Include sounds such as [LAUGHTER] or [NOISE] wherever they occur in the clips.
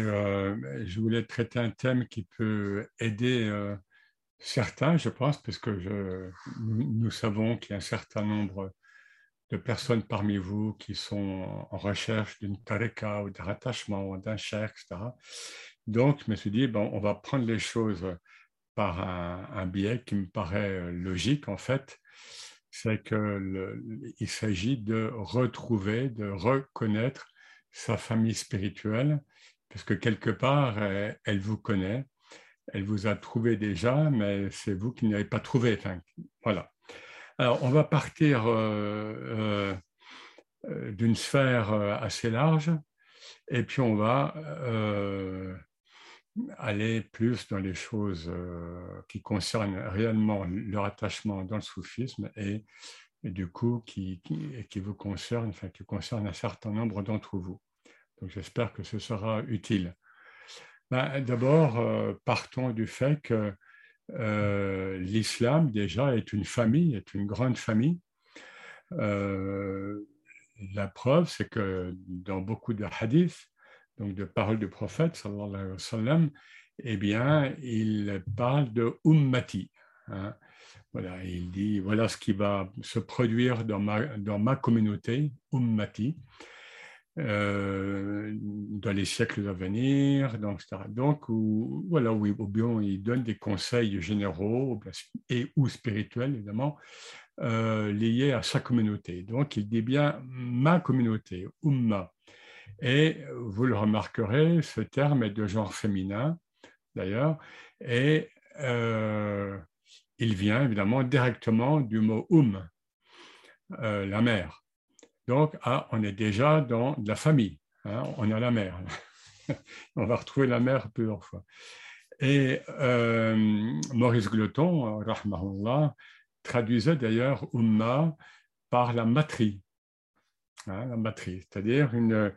Euh, je voulais traiter un thème qui peut aider euh, certains, je pense, parce que nous, savons qu'il y a un certain nombre de personnes parmi vous qui sont en recherche d'une tareka ou d'un rattachement ou d'un cher, etc. Donc, je me suis dit, bon, on va prendre les choses par un, biais qui me paraît euh, logique, en fait. C'est qu'il s'agit de retrouver, de reconnaître sa famille spirituelle parce que quelque part, elle, vous connaît, elle vous a trouvé déjà, mais c'est vous qui n'avez pas trouvé. voilà. Alors, on va partir euh, euh, d'une sphère euh, assez large, et puis on va aller plus dans les choses qui concernent réellement leur attachement dans le soufisme et, du coup qui, vous concerne, enfin qui concerne un certain nombre d'entre vous. Donc j'espère que ce sera utile. Ben, d'abord, euh, partons du fait que euh, l'islam déjà est une famille, est une grande famille. Euh, la preuve, c'est que dans beaucoup de hadiths, donc de paroles du prophète, sallallahu alayhi wa sallam, eh bien, il parle de ummati. Hein. Voilà, il dit voilà ce qui va se produire dans ma, dans ma communauté, ummati. Euh, dans les siècles à venir, donc, etc. Donc, ou, voilà, oui, ou bien il donne des conseils généraux et ou spirituels, évidemment, euh, liés à sa communauté. Donc, il dit bien ma communauté, umma. Et vous le remarquerez, ce terme est de genre féminin, d'ailleurs, et euh, il vient évidemment directement du mot um, la mère. Donc, ah, on est déjà dans la famille. Hein, on a la mère. [LAUGHS] on va retrouver la mère plusieurs fois. Et euh, Maurice Gloton, rahmahullah, traduisait d'ailleurs Umma par la matrie. Hein, la matrie, c'est-à-dire euh,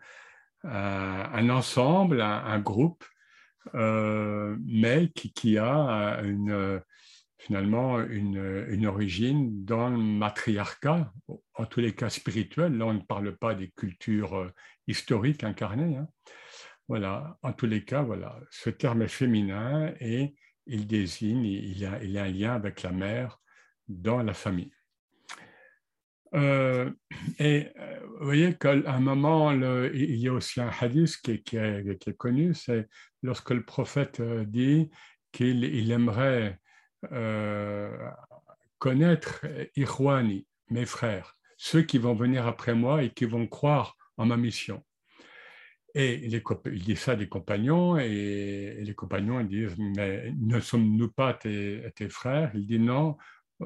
un ensemble, un, groupe, euh, mais qui, a une, finalement une, origine dans le matriarcat, en tous les cas spirituel. Là, on ne parle pas des cultures euh, historiques incarnées. Hein. Voilà, en tous les cas, voilà, ce terme est féminin et il désigne, il a, a un lien avec la mère dans la famille. Euh, et euh, vous voyez qu'à un moment, il y a aussi un hadith qui, est, connu, c'est lorsque le prophète dit qu'il il aimerait euh, connaître Irwani, mes frères, ceux qui vont venir après moi et qui vont croire en ma mission. Et il dit ça des compagnons, et, les compagnons disent Mais ne sommes-nous pas tes, frères? Il dit Non,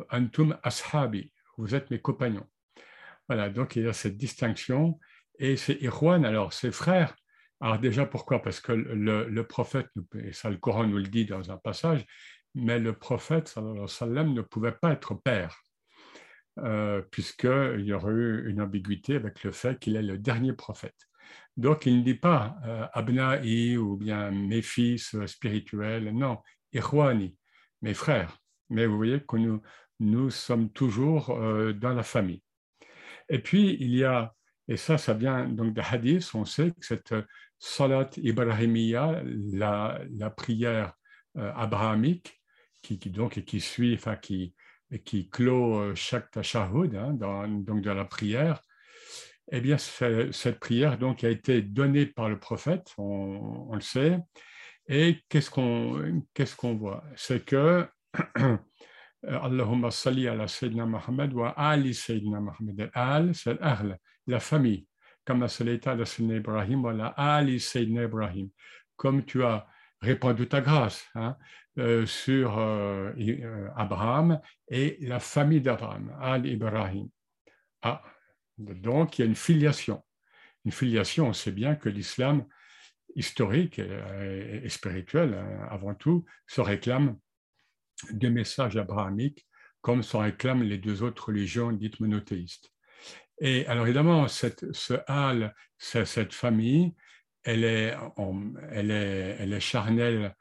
Antum Ashabi, vous êtes mes compagnons. Voilà, donc il y a cette distinction, et c'est Irwan, alors ses frères. Alors déjà, pourquoi? Parce que le, le, prophète, et ça le Coran nous le dit dans un passage, mais le prophète sallam, ne pouvait pas être père, euh, puisqu'il y aurait eu une ambiguïté avec le fait qu'il est le dernier prophète. Donc il ne dit pas euh, Abna'i ou bien mes fils spirituels, non, Irwani, mes frères. Mais vous voyez que nous, sommes toujours euh, dans la famille. Et puis il y a, et ça, ça vient donc des hadiths, on sait que cette salat ibrahimiya, la, la prière abrahamique, qui, donc, et qui suit, enfin, qui, qui clôt euh, chaque tashahhud, hein, dans, donc dans la prière, eh bien, cette prière donc, a été donnée par le prophète, on, le sait, et qu'est-ce qu'on qu'est-ce qu'on voit? C'est que [COUGHS] Allahumma salli ala Sayyidina Muhammad wa ali Sayyidina Muhammad. Al, c'est Ahl, la famille. Comme Sayyidina Ibrahim wa la ali Sayyidina Ibrahim. Comme tu as répandu ta grâce. Hein, euh, sur euh, euh, Abraham et la famille d'Abraham, Al-Ibrahim. Ah, donc il y a une filiation. Une filiation, on sait bien que l'islam historique et, spirituel, avant tout, se réclame des messages abrahamiques comme s'en réclament les deux autres religions dites monothéistes. Et alors évidemment, cette, ce Al, cette famille, elle est, elle est, elle est charnelle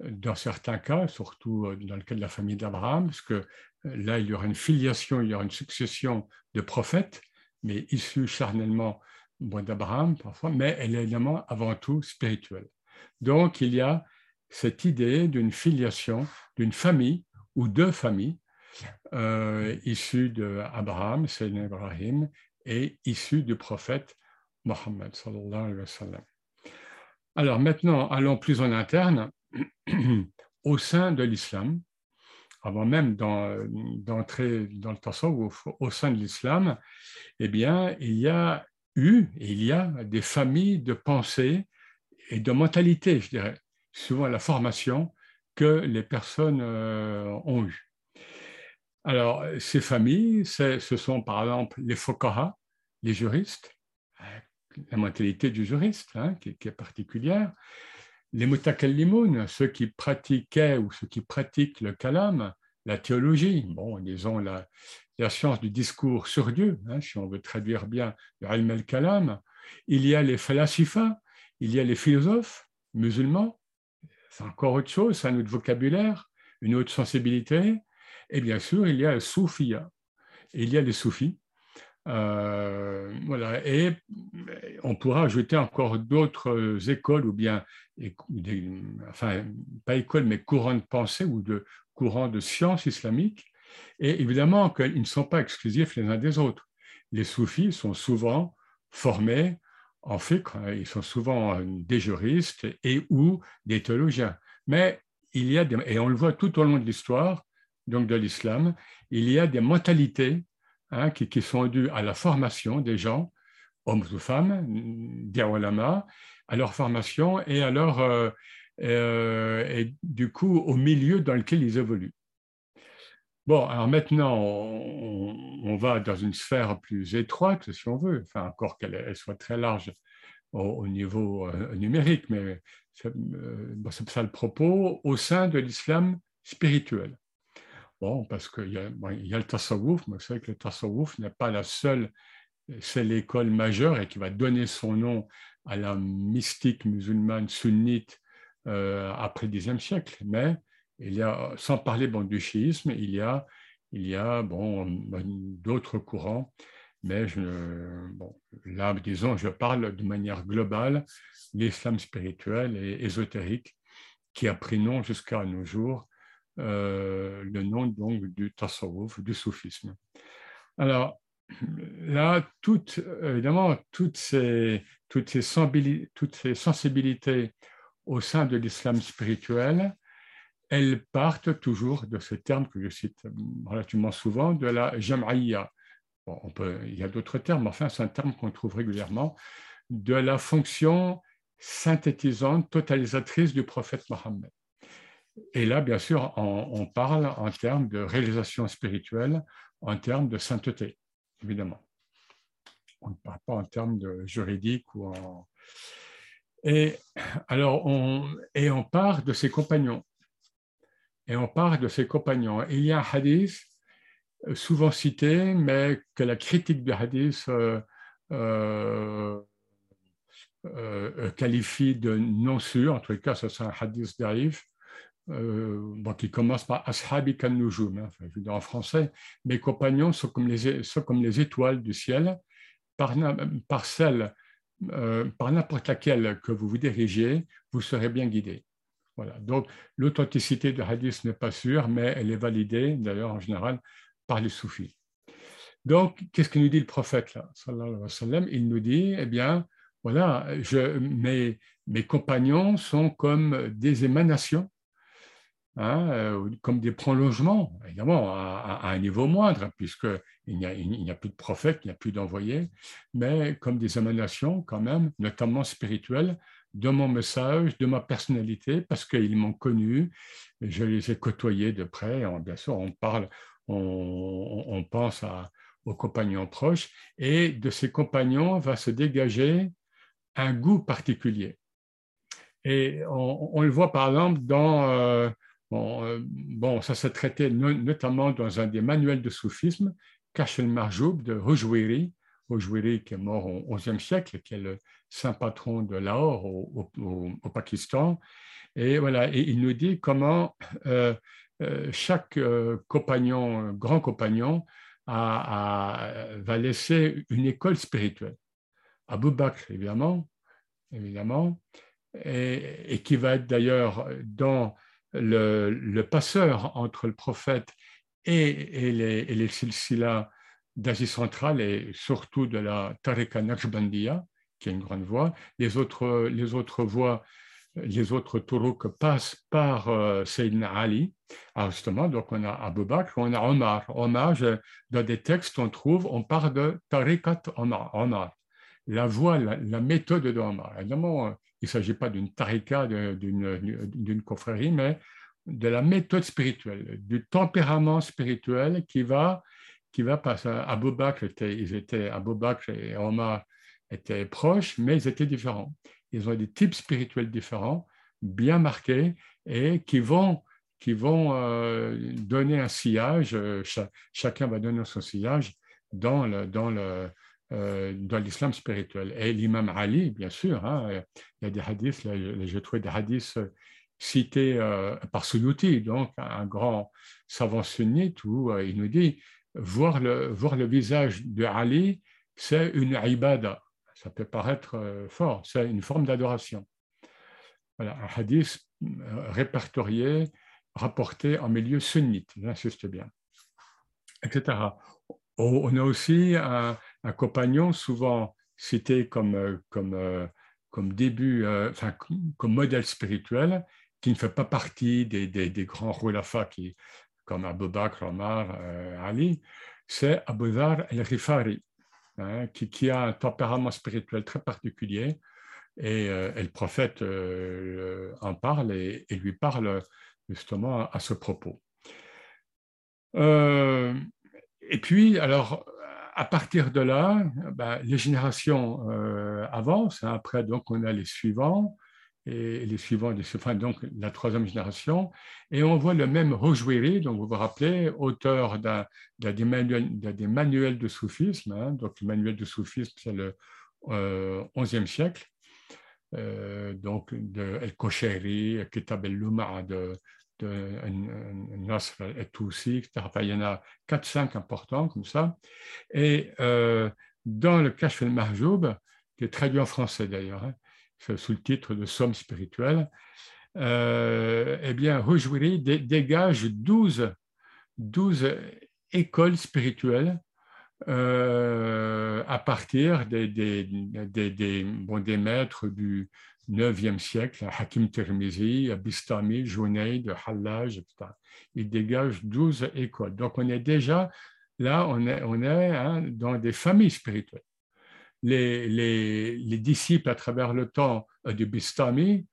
dans certains cas, surtout euh, dans le cas de la famille d'Abraham, parce que euh, là, il y aura une filiation, il y aura une succession de prophètes, mais issus charnellement d'Abraham parfois, mais elle est évidemment avant tout spirituelle. Donc, il y a cette idée d'une filiation, d'une famille ou deux familles euh, issues d'Abraham, Sayyidina Ibrahim, et issues du prophète Mohammed. Alors maintenant, allons plus en interne. [CLEARS THROAT] Au sein de l'islam, avant même d'entrer dans le tasawwuf, au sein de l'islam, eh bien, il y a eu, il y a des familles de pensée et de mentalité, je dirais, souvent la formation que les personnes euh, ont eue. Alors, ces familles, ce sont par exemple les fokaha, les juristes, la mentalité du juriste hein, qui, est particulière, les mutakallimoun, ceux qui pratiquaient ou ceux qui pratiquent le kalam, la théologie, bon, disons la, science du discours sur Dieu, hein, si on veut traduire bien le ilm al-kalam, il y a les falasifa, il y a les philosophes musulmans, c'est encore autre chose, c'est un autre vocabulaire, une autre sensibilité, et bien sûr, il y a le soufia, il y a les soufis, euh, voilà. Et on pourra ajouter encore d'autres écoles, ou bien, enfin, pas écoles, mais courants de pensée ou de courants de sciences islamiques. Et évidemment qu'ils ne sont pas exclusifs les uns des autres. Les soufis sont souvent formés en fiqh, ils sont souvent des juristes et ou des théologiens. Mais il y a, et on le voit tout au long de l'histoire, donc de l'islam, il y a des mentalités Hein, qui, sont dus à la formation des gens, hommes ou femmes, des à leur formation et à leur, euh, euh, du coup au milieu dans lequel ils évoluent. Bon, alors maintenant, on, va dans une sphère plus étroite, si on veut, enfin, encore qu'elle soit très large au, niveau euh, numérique, mais c'est ça le propos, au sein de l'islam spirituel. Bon, parce qu'il y, a, le tasawwuf, mais vous savez que le tasawwuf n'est pas la seule, c'est l'école majeure et qui va donner son nom à la mystique musulmane sunnite euh, après le Xe siècle. Mais il y a, sans parler du chiisme, il y a, il y a bon, d'autres courants. Mais bon, là, disons, je parle de manière globale l'islam spirituel et ésotérique qui a pris nom jusqu'à nos jours le nom donc du tasawwuf, du soufisme. Alors là, évidemment, toutes ces, sensibilités au sein de l'islam spirituel, elles partent toujours de ce terme que je cite relativement souvent, de la peut, il y a d'autres termes, mais enfin, c'est un terme qu'on trouve régulièrement, de la fonction synthétisante, totalisatrice du prophète Mohammed. Et là, bien sûr, on, parle en termes de réalisation spirituelle, en termes de sainteté, évidemment. On ne parle pas en termes de juridique ou en... Et alors, on, et on part de ses compagnons. Et on part de ses compagnons. il y a un hadith euh, souvent cité, mais que la critique du hadith euh, euh, qualifie de non sûr. En tout cas, c'est un hadith d'arif euh, qui commence par Ashabi kan hein, en français, mes compagnons sont comme les, sont comme les étoiles du ciel, par, par celle, euh, par n'importe laquelle que vous vous dirigez, vous serez bien guidé. Voilà. Donc, l'authenticité du hadith n'est pas sûre, mais elle est validée, d'ailleurs, en général, par les soufis. Donc, qu'est-ce que nous dit le prophète là, Il nous dit, eh bien, voilà, je, mes, mes compagnons sont comme des émanations Hein, euh, comme des prolongements, évidemment, à, un niveau moindre, puisqu'il n'y a plus de prophètes, il n'y a plus d'envoyés, mais comme des émanations quand même, notamment spirituelles, de mon message, de ma personnalité, parce qu'ils m'ont connu, je les ai côtoyés de près, bien sûr, on parle, on, pense aux compagnons proches, et de ces compagnons va se dégager un goût particulier. Et on, le voit par exemple dans... Euh, euh, bon, ça s'est traité notamment dans un des manuels de soufisme, Kachel Marjoub de Rojouiri, Rojouiri qui est mort au XIe siècle, qui est le saint patron de Lahore au, Pakistan. Et voilà, et il nous dit comment euh, euh, chaque compagnon, grand compagnon, va laisser une école spirituelle. Abu Bakr, évidemment, évidemment, et, qui va être d'ailleurs dans le, passeur entre le prophète et, les, et les d'Asie centrale et surtout de la Tariqa Naqshbandiya, qui est une grande voie. Les autres, les autres voies, les autres que passent par euh, Sayyidina Ali. Ah, justement, donc on a Abu Bakr, on a Omar. Omar, dans des textes, on trouve, on parle de Tariqat Omar. Omar. La voie, la, méthode de Omar. Évidemment, il ne s'agit pas d'une tariqa, d'une confrérie, mais de la méthode spirituelle, du tempérament spirituel qui va, qui va passer. Était, ils étaient, Abu Bakr et Omar étaient proches, mais ils étaient différents. Ils ont des types spirituels différents, bien marqués, et qui vont, qui vont euh, donner un sillage, euh, chacun va donner son sillage dans le, dans le, dans l'islam spirituel. Et l'imam Ali, bien sûr, hein, il y a des hadiths, j'ai trouvé des hadiths cités par Suyuti, donc un grand savant sunnite, où il nous dit voir le, voir le visage de Ali, c'est une ibada, ça peut paraître euh, fort, c'est une forme d'adoration. Voilà, un hadith euh, répertorié, rapporté en milieu sunnite, j'insiste bien, etc. On a aussi un, compagnon souvent cité comme, euh, comme, comme début, enfin, comme modèle spirituel, qui ne fait pas partie des, des, grands roulafas qui, comme Abu Bakr, Omar, Ali, c'est Abu Dhar al-Rifari, Hein, qui, a un tempérament spirituel très particulier. Et, euh, le prophète euh, en parle et, lui parle justement à, ce propos. Euh, et puis, alors, à partir de là, ben, les générations avancent. Hein. après, donc, on a les suivants et les suivants, enfin, donc la troisième génération, et on voit le même Rojouiri, donc vous vous rappelez, auteur d'un des, manuels, de soufisme, hein. donc le manuel de soufisme, c'est le euh, XIe siècle, euh, donc de El Kosheri, Kitab el-Luma de, de Nasr et Toussi, il y en a 4-5 importants comme ça, et euh, dans le Kashf el-Mahjoub, qui est traduit en français d'ailleurs, hein, sous le titre de Somme spirituelle, euh, eh bien, Rojouiri dégage 12, 12 écoles spirituelles euh, à partir des, des, des, bon, des, maîtres du 9e siècle, Hakim Tirmizi, Bistami, Junaid, Hallaj, etc. Il dégage 12 écoles. Donc, on est déjà là, on est, hein, dans des familles spirituelles les, disciples à travers le temps euh, du Bistami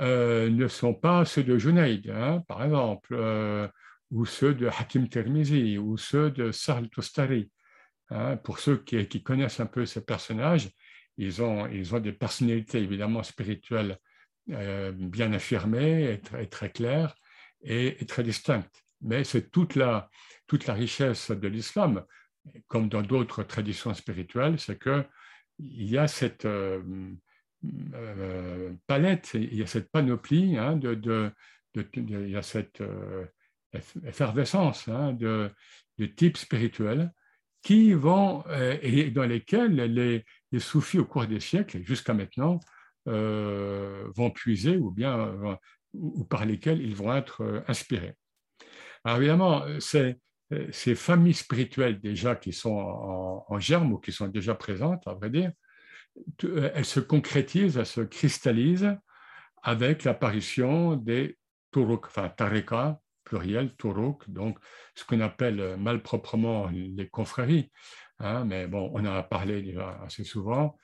euh, ne sont pas ceux de Junaid, hein, par exemple, euh, ou ceux de Hakim Termizi, ou ceux de Sahl Tostari. Hein. pour ceux qui, connaissent un peu ces personnages, ils ont, ils ont des personnalités évidemment spirituelles bien affirmées et, très claires et, très distinctes. Mais c'est toute la, toute la richesse de l'islam comme dans d'autres traditions spirituelles, c'est qu'il y a cette euh, euh, palette, il y a cette panoplie, hein, il y a cette euh, effervescence hein, de, types spirituels qui vont, et dans lesquels les, les soufis au cours des siècles, jusqu'à maintenant, vont puiser ou bien ou par lesquels ils vont être inspirés. Alors évidemment, euh, ces familles spirituelles déjà qui sont en, germe ou qui sont déjà présentes, à vrai dire, euh, elles se concrétisent, elles se cristallisent avec l'apparition des turuk, enfin tareka, pluriel, turuk, donc ce qu'on appelle euh, malproprement les confréries. Hein, mais bon, on en a parlé déjà assez souvent,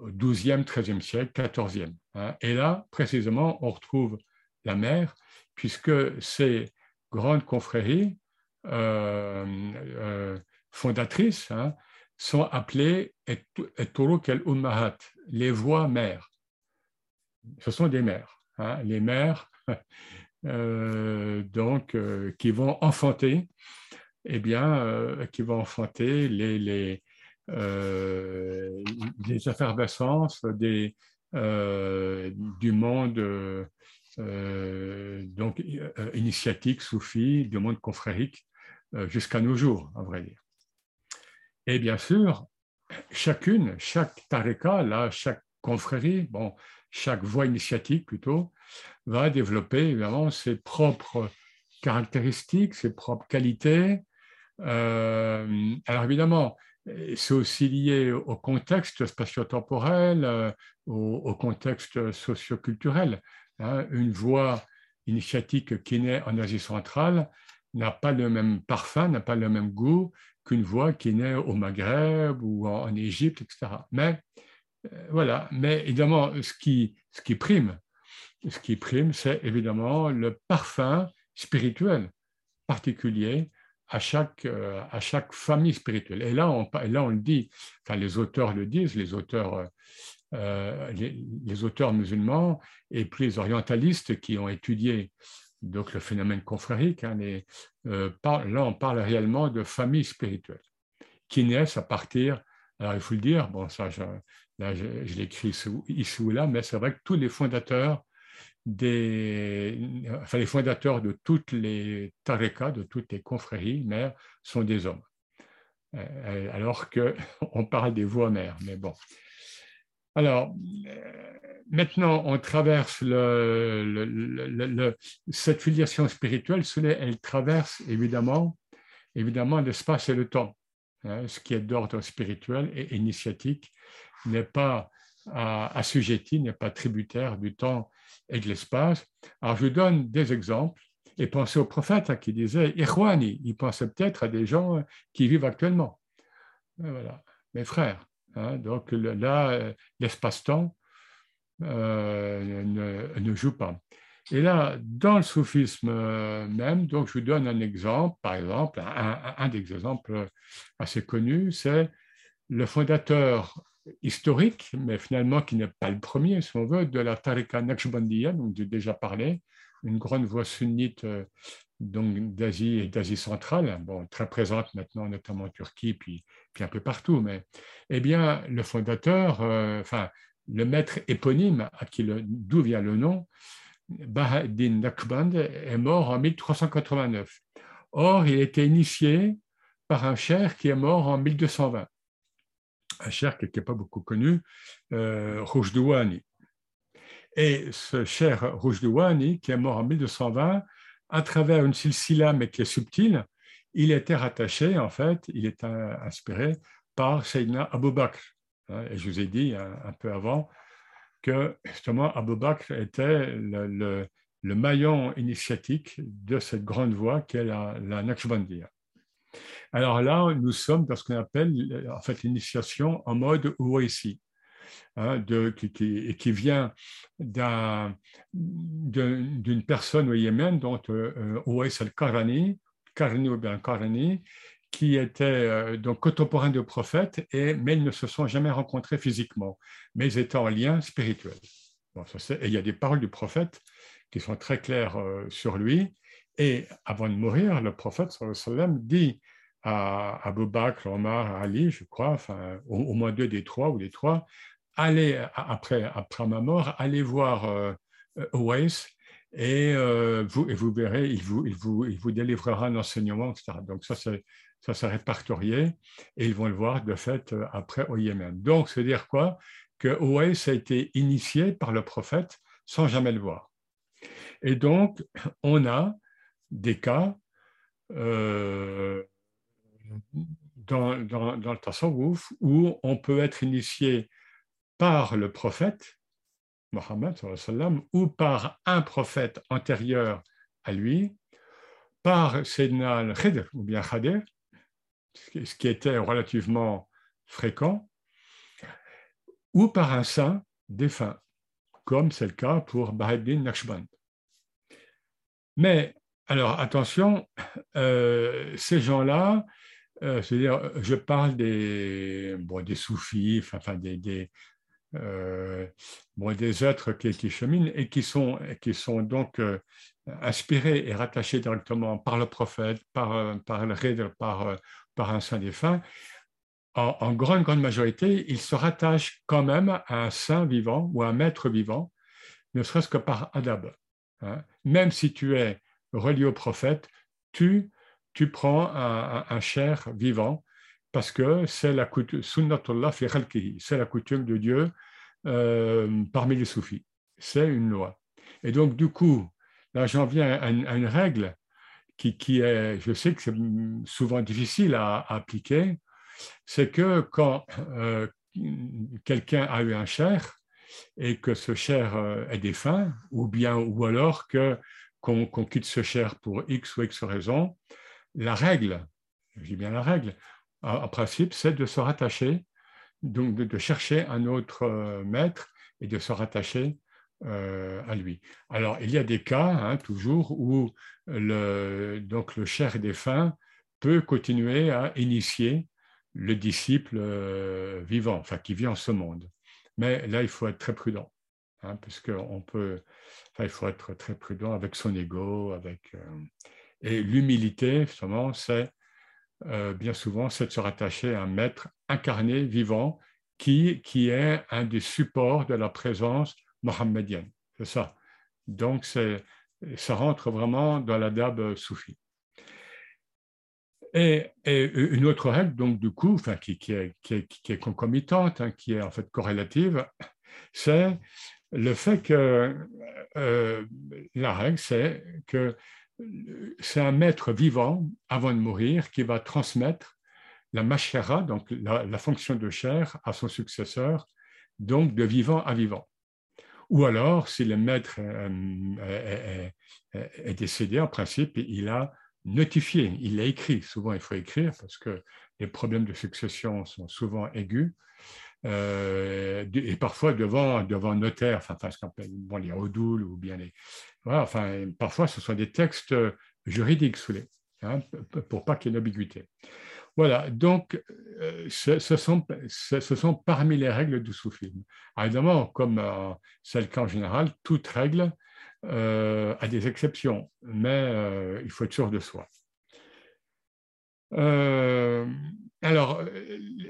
au XIIe, XIIIe siècle, XIVe. Hein, et là, précisément, on retrouve la mer, puisque ces grandes confréries euh, euh, fondatrices hein, sont appelées les voix mères. Ce sont des mères, les mères [LAUGHS] euh, donc, qui vont enfanter, eh bien, qui vont enfanter les, les effervescences des, du monde donc, initiatique, soufi, du monde confrérique, euh, jusqu'à nos jours, à vrai dire. Et bien sûr, chacune, chaque tareka, là, chaque confrérie, bon, chaque voie initiatique plutôt, va développer évidemment ses propres caractéristiques, ses propres qualités. Euh, alors évidemment, c'est aussi lié au contexte spatio-temporel, euh, au, contexte socio-culturel. Hein. Une voie initiatique qui naît en Asie centrale n'a pas le même parfum, n'a pas le même goût qu'une voie qui naît au Maghreb ou en, Égypte, etc. Mais euh, voilà, mais évidemment, ce qui prime, ce qui prime, c'est évidemment le parfum spirituel particulier à chaque, euh, à chaque famille spirituelle. Et là, on, là, on le dit, enfin, les auteurs le disent, les auteurs, euh, les, auteurs musulmans et puis les orientalistes qui ont étudié donc, le phénomène confrérique. Hein, euh, là, on parle réellement de famille spirituelle qui naissent à partir, alors il faut le dire, bon, ça, je, je, l'écris ici ou là, mais c'est vrai que tous les fondateurs les fondateurs de toutes les tarekas, de toutes les confréries mères, sont des hommes. Euh, alors qu'on [LAUGHS] parle des voix mères, mais bon. Alors, euh, maintenant, on traverse cette filiation spirituelle, elle traverse évidemment, évidemment l'espace et le temps. Hein, ce qui est d'ordre spirituel et initiatique n'est pas assujetti, n'est pas tributaire du temps et de l'espace. Alors, je donne des exemples et pensez au prophète hein, qui disait Irwani. Il pensait peut-être à des gens qui vivent actuellement. Voilà, mes frères. Hein. donc là, l'espace-temps euh, ne, joue pas. Et là, dans le soufisme même, donc je vous donne un exemple, par exemple, un des exemples assez connus, c'est le fondateur historique, mais finalement qui n'est pas le premier, si on veut, de la Tariqa Naqshbandiya, dont j'ai déjà parlé, une grande voix sunnite euh, d'Asie et d'Asie centrale, bon, très présente maintenant, notamment en Turquie, puis, puis un peu partout. Mais eh bien, le fondateur, euh, enfin, le maître éponyme à qui d'où vient le nom, Baha'u'ddin Naqshband, est mort en 1389. Or, il était initié par un cher qui est mort en 1220 un cher qui n'est pas beaucoup connu, euh. Et ce cher Rojdouani, qui est mort en 1220, à travers une silsila, mais qui est subtile, il était rattaché, en fait, il est inspiré par Sayyidina Abu Bakr. Hein, et je vous ai dit un, peu avant que justement Abu Bakr était le, maillon initiatique de cette grande voie qu'est la, la Naqshbandiyya. Alors là, nous sommes dans ce qu'on appelle en fait l'initiation en mode Uwaisi, hein, qui, vient d'une personne au Yémen, dont euh, al-Karani, Karani ou bien Karani, qui était euh, donc contemporain de prophètes, et, mais ils ne se sont jamais rencontrés physiquement, mais ils étaient en lien spirituel. et il y a des paroles du prophète qui sont très claires euh, sur lui. Et avant de mourir, le prophète dit à Abu Bakr, Omar, Ali, je crois, enfin, au, moins deux des trois ou des trois, allez, après, après ma mort, allez voir euh, et, euh, vous, et vous verrez, il vous, il vous, il vous délivrera etc. Donc ça, c'est ça s'est répertorié et ils vont le voir de fait euh, après au Yémen. Donc, c'est dire quoi? Que Owais a été initié par le prophète sans jamais le voir. Et donc, on a des cas euh, dans, le Tasawwuf où on peut être initié par le prophète, Mohammed, ou par un prophète antérieur à lui, par Sayyidina al-Khidr ou bien Khadir, ce qui était relativement fréquent, ou par un saint défunt, comme c'est le cas pour Baha'u'ddin Naqshband. Mais, alors attention, euh, ces gens-là, euh, c'est-à-dire, je parle des, bon, des soufis, enfin des, des, euh, bon, des êtres qui, cheminent et qui sont, qui sont donc inspirés et rattachés directement par le prophète, par, par le par, par un saint défunt. En, en, grande, grande majorité, ils se rattachent quand même à un saint vivant ou à un maître vivant, ne serait-ce que par adab. Hein. Même si tu es relié au prophète, tu tu prends un, chair vivant parce que c'est la coutume, de Dieu parmi les soufis. C'est une loi. Et donc, du coup, là, j'en viens à une, règle qui, qui, est, je sais que c'est souvent difficile à, appliquer, c'est que quand quelqu'un a eu un cher et que ce cher est défunt, ou bien, ou alors que qu'on quitte ce cher pour X ou X raison, la règle, dis bien la règle, en, principe, c'est de se rattacher, donc de, chercher un autre euh, maître et de se rattacher euh, à lui. Alors, il y a des cas, hein, toujours, où le, donc le cher défunt peut continuer à initier le disciple euh, vivant, enfin qui vit en ce monde. Mais là, il faut être très prudent, hein, puisqu'on peut, enfin, il faut être très prudent avec son ego, avec et l'humilité, justement, c'est euh, bien souvent, c'est de se rattacher à un maître incarné, vivant, qui, qui est un des supports de la présence mohammedienne. C'est ça. Donc, ça rentre vraiment dans la dab soufi. Et, et, une autre règle, donc du coup, enfin, qui, qui, est, qui, est, concomitante, hein, qui est en fait corrélative, c'est le fait que euh, la règle, c'est que c'est un maître vivant avant de mourir qui va transmettre la machera, donc la, fonction de chair, à son successeur, donc de vivant à vivant. Ou alors, si le maître euh, est, décédé, en principe, il a notifié, il l'a écrit. Souvent, il faut écrire parce que les problèmes de succession sont souvent aigus. Euh, et parfois devant, devant notaire, enfin, enfin ce qu'on appelle les redoules ou bien les, enfin, parfois, ce sont des textes juridiques sous les, hein, pour pas qu'il y ait d'ambiguïté. Voilà, donc euh, ce, sont, ce, sont, parmi les règles du soufisme. évidemment, comme euh, c'est le cas en général, toute règle euh, a des exceptions, mais il faut être sûr de soi. Alors,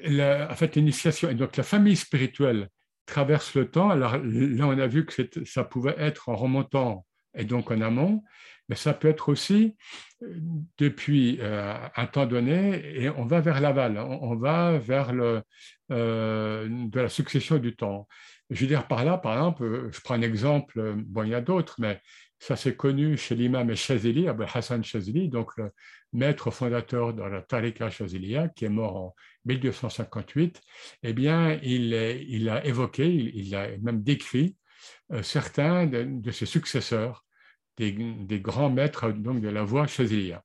la, en fait, l'initiation, donc la famille spirituelle traverse le temps. Alors là, on a vu que ça pouvait être en remontant et donc en amont, mais ça peut être aussi euh, depuis euh, un temps donné et on va vers l'aval, on, va vers le, euh, de la succession du temps. Je veux dire par là, par exemple, je prends un exemple, bon, il y a d'autres, mais ça c'est connu chez l'imam Shazili, Hassan Shazili, donc le maître fondateur de la Tariqa Shaziliya, qui est mort en 1258, eh bien, il, a évoqué, il a même décrit euh, certains de, ses successeurs, des, grands maîtres donc, de la voie Chaziliya.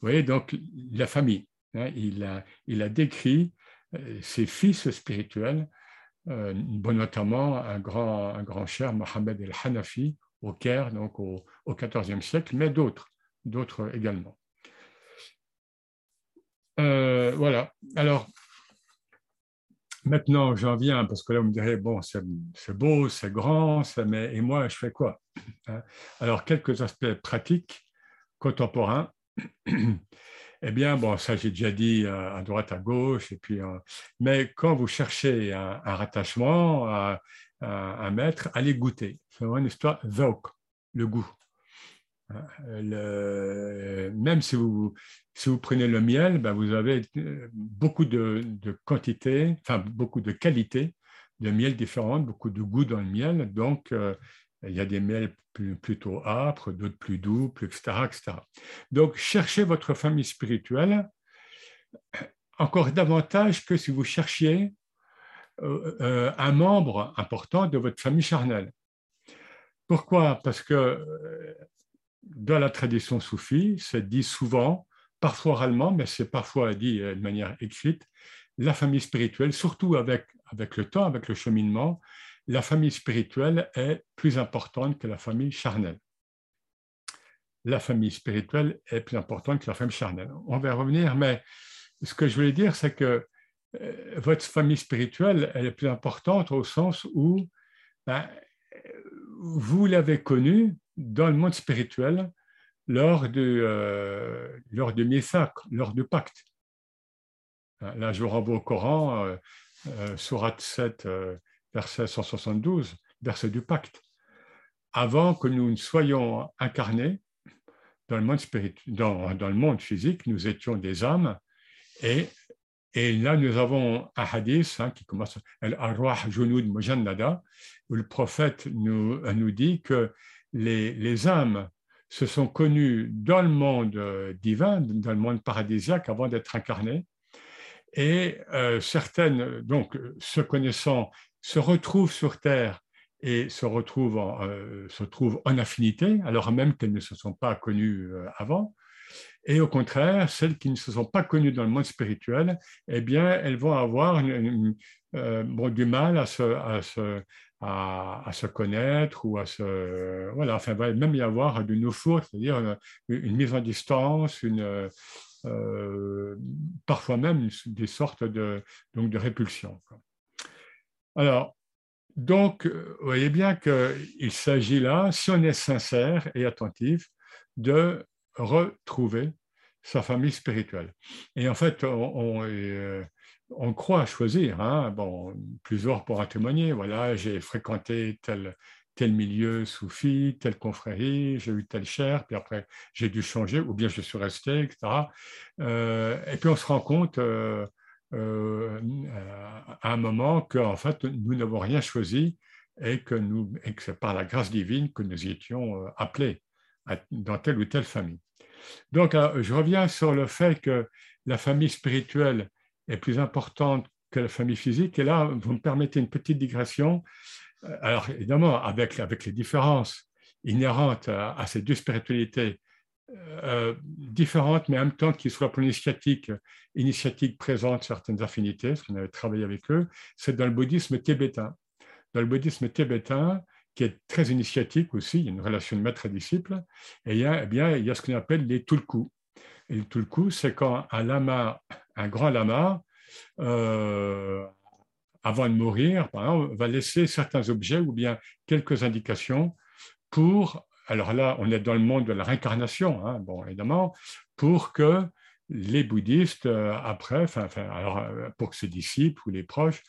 Vous voyez, donc la famille. Hein, il, a, il a décrit euh, ses fils spirituels, euh, notamment un grand, un grand cher, Mohamed el-Hanafi, au Caire, donc au, au XIVe siècle, mais d'autres, d'autres également. voilà. Alors, Maintenant, j'en viens, parce que là, vous me direz, bon, c'est beau, c'est grand, mais, et moi, je fais quoi hein? Alors, quelques aspects pratiques, contemporains. [CLEARS THROAT] eh bien, bon, ça, j'ai déjà dit euh, à droite, à gauche, et puis, euh, mais quand vous cherchez un, rattachement à, un maître, allez goûter. C'est vraiment une histoire, le goût. Hein, le, même si vous, si vous prenez le miel, ben vous avez euh, beaucoup de, de quantité, enfin beaucoup de qualité de miel différentes, beaucoup de goût dans le miel. Donc, euh, il y a des miels plutôt âpres, d'autres plus doux, plus, etc., etc. Donc, cherchez votre famille spirituelle encore davantage que si vous cherchiez euh, un membre important de votre famille charnelle. Pourquoi? Parce que dans la tradition soufie, c'est dit souvent parfois oralement, mais c'est parfois dit euh, de manière écrite, la famille spirituelle, surtout avec, avec le temps, avec le cheminement, la famille spirituelle est plus importante que la famille charnelle. La famille spirituelle est plus importante que la famille charnelle. On va revenir, mais ce que je voulais dire, c'est que euh, votre famille spirituelle, elle est plus importante au sens où ben, vous l'avez connue dans le monde spirituel lors de, euh, lors Misak, lors du pacte. Là, je vous renvoie au Coran, euh, euh Surat 7, euh, verset 172, verset du pacte. Avant que nous ne soyons incarnés dans le monde, dans, dans le monde physique, nous étions des âmes et Et là, nous avons un hadith hein, qui commence Al-Arwah Junud Mujannada, où le prophète nous, nous dit que les, les, âmes se sont connues dans le monde euh, divin, dans le monde paradisiaque, avant d'être incarnées. Et euh, certaines, donc, se connaissant, se retrouvent sur Terre et se retrouvent en, euh, se trouvent en affinité, alors même qu'elles ne se sont pas connues avant. Et au contraire, celles qui ne se sont pas connues dans le monde spirituel, eh bien, elles vont avoir euh, du mal à se, connaître ou à se... Voilà, enfin, il va même y avoir du no-four, c'est-à-dire une, mise en distance, une, euh, parfois même des sortes de, donc de répulsion. Alors, donc, vous voyez bien qu'il s'agit là, si on est sincère et attentif, de retrouver sa famille spirituelle. Et en fait, on, euh, croit choisir. Hein. Bon, plusieurs pourront témoigner. Voilà, j'ai fréquenté tel, tel milieu soufi, telle confrérie, j'ai eu telle chair, puis après j'ai dû changer, ou bien je suis resté, etc. Euh, et puis on se rend compte euh, à un moment qu'en fait, nous n'avons rien choisi et que, nous, c'est par la grâce divine que nous étions appelés dans telle ou telle famille. Donc, euh, je reviens sur le fait que la famille spirituelle est plus importante que la famille physique. Et là, vous me permettez une petite digression. Euh, alors, évidemment, avec, avec les différences inhérentes à, ces deux spiritualités euh, différentes, mais en même temps qui soient pour l'initiatique, initiatique présente certaines affinités, parce qu'on avait travaillé avec eux, c'est dans le bouddhisme tibétain. Dans le bouddhisme tibétain, qui est très initiatique aussi, il y a une relation de maître et disciple, et il y a, eh bien, il y a ce qu'on appelle les tulku. Et le tulku, c'est quand un lama, un grand lama, euh, avant de mourir, va laisser certains objets ou bien quelques indications pour, alors là, on est dans le monde de la réincarnation, hein, bon, évidemment, pour que les bouddhistes, euh, après, enfin, alors, euh, pour que ses disciples ou les proches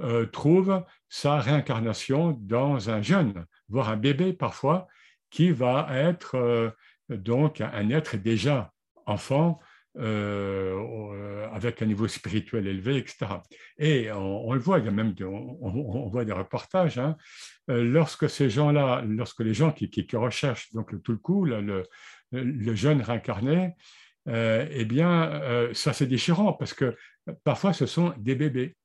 euh, trouve sa réincarnation dans un jeune, voire un bébé parfois, qui va être euh, donc un être déjà enfant, euh, avec un niveau spirituel élevé, etc. Et on, le voit, il y a même on, voit des reportages, hein. lorsque ces gens-là, lorsque les gens qui, recherchent donc tout le coup, le, le, jeune réincarné, eh bien, ça c'est déchirant parce que parfois ce sont des bébés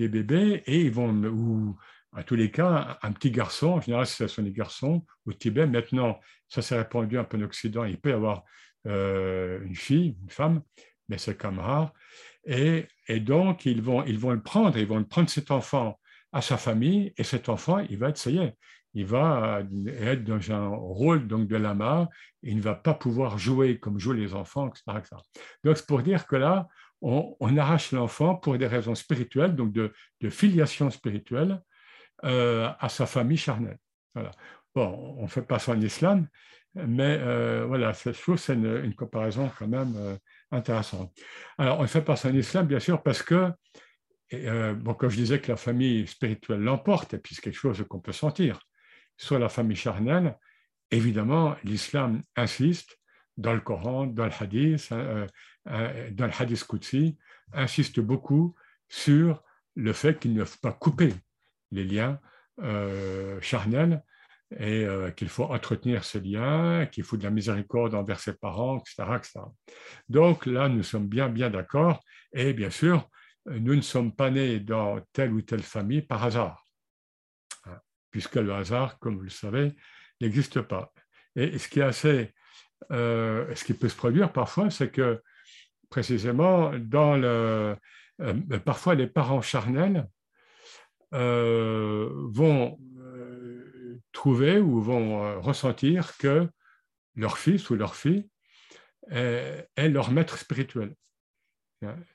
des bébés et ils vont, ou à tous les cas, un petit garçon, en général, ce sont des garçons au Tibet. Maintenant, ça s'est répandu un peu en Occident, il peut y avoir euh, une fille, une femme, mais c'est comme rare. Et, et, donc, ils vont, ils vont le prendre, ils vont le prendre cet enfant à sa famille, et cet enfant, il va être, ça y est, il va être dans un rôle donc, de lama, il ne va pas pouvoir jouer comme jouent les enfants, etc. Donc, c'est pour dire que là, on, arrache l'enfant pour des raisons spirituelles, donc de, filiation spirituelle, euh, à sa famille charnelle. Bon, on ne fait pas ça en islam, mais euh, voilà, je trouve c'est une, comparaison quand même euh, intéressante. Alors, on ne fait pas ça en islam, bien sûr, parce que, bon, comme je disais que la famille spirituelle l'emporte, et puis c'est quelque chose qu'on peut sentir, sur la famille charnelle, évidemment, l'islam insiste dans le Coran, dans le hadith, hein, euh, euh, dans le hadith Qudsi, insiste beaucoup sur le fait qu'il ne faut pas couper les liens euh, charnels et qu'il faut entretenir ces liens, qu'il faut de la miséricorde envers ses parents, etc., Donc là, nous sommes bien, bien d'accord. Et bien sûr, nous ne sommes pas nés dans telle ou telle famille par hasard, hein, puisque le hasard, comme vous le savez, n'existe pas. Et ce qui est assez euh, ce qui peut se produire parfois, c'est que précisément, euh, parfois les parents charnels euh, vont trouver ou vont ressentir que leur fils ou leur fille est, leur maître spirituel.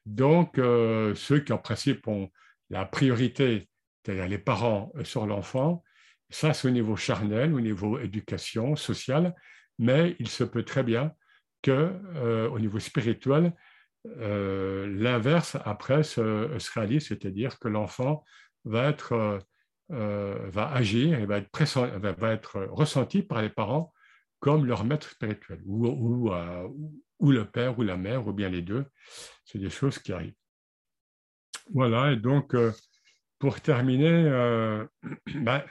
Donc, ceux qui en principe ont la priorité, c'est-à-dire les parents sur l'enfant, ça c'est au niveau charnel, au niveau éducation sociale, mais il se peut très bien que euh, au niveau spirituel, euh, l'inverse après se, se réalise, c'est-à-dire que l'enfant va être euh, va agir et va être, ressenti par les parents comme leur maître spirituel, ou, ou, le père ou la mère, ou bien les deux. C'est des choses qui arrivent. Voilà, et donc, pour terminer, [CLEARS THROAT] ben,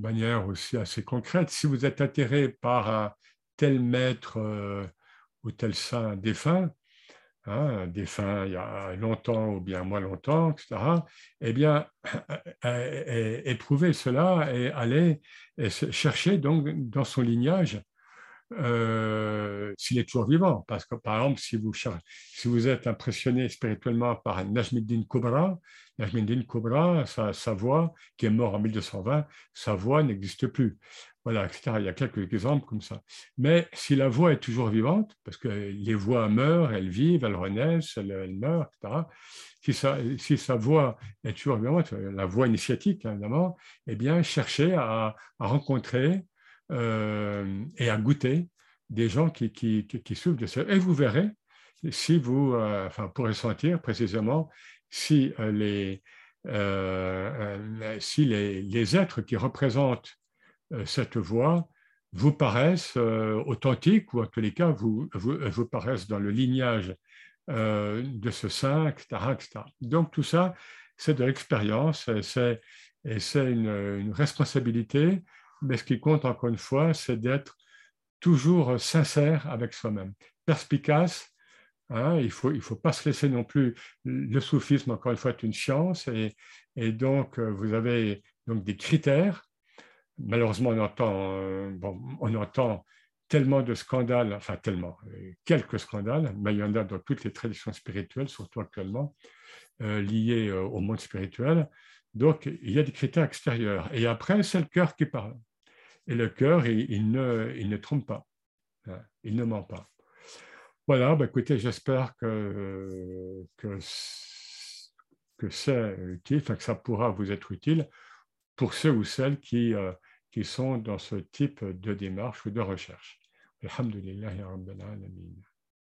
manière aussi assez concrète, si vous êtes attiré par tel maître ou tel saint défunt, hein, défunt il y a longtemps ou bien moins longtemps, etc., eh bien, [CLEARS THROAT] éprouvez cela et allez chercher donc dans son lignage euh, s'il est toujours vivant. Parce que, par exemple, si vous, êtes impressionné spirituellement par Najmuddin Kubra, Najmuddin Kubra, sa, voix, qui est mort en 1220, sa voix n'existe plus. Voilà, etc. Il y a quelques exemples comme ça. Mais si la voix est toujours vivante, parce que les voix meurent, elles vivent, elles renaissent, elles, meurent, etc. Si sa, voix est toujours vivante, la voix initiatique, évidemment, eh bien, cherchez à rencontrer euh, et à goûter des gens qui, qui, qui, souffrent de ça. Et vous verrez, si vous euh, enfin, pourrez sentir précisément si, euh, les, si les, les, êtres qui représentent cette voix vous paraissent authentiques ou en tous les cas vous, vous, vous paraissent dans le lignage de ce saint, etc., etc. Donc tout ça, c'est de l'expérience et c'est une, une responsabilité mais ce qui compte encore une fois, c'est d'être toujours sincère avec soi-même, perspicace. Hein, il ne faut, il faut pas se laisser non plus. Le soufisme, encore une fois, est une science et, et donc euh, vous avez donc des critères. Malheureusement, on entend, euh, bon, on entend tellement de scandales, enfin tellement, euh, quelques scandales, mais il y en a dans toutes les traditions spirituelles, surtout actuellement, liées au monde spirituel. Donc, il y a des critères extérieurs. Et après, c'est le cœur qui parle. Et le cœur, il, ne, il ne trompe pas. Hein, il ne ment pas. Voilà, bah, écoutez, j'espère que, que, que c'est utile, que ça pourra vous être utile pour ceux ou celles qui, euh, qui sont dans ce type de démarche ou de recherche. Alhamdulillah.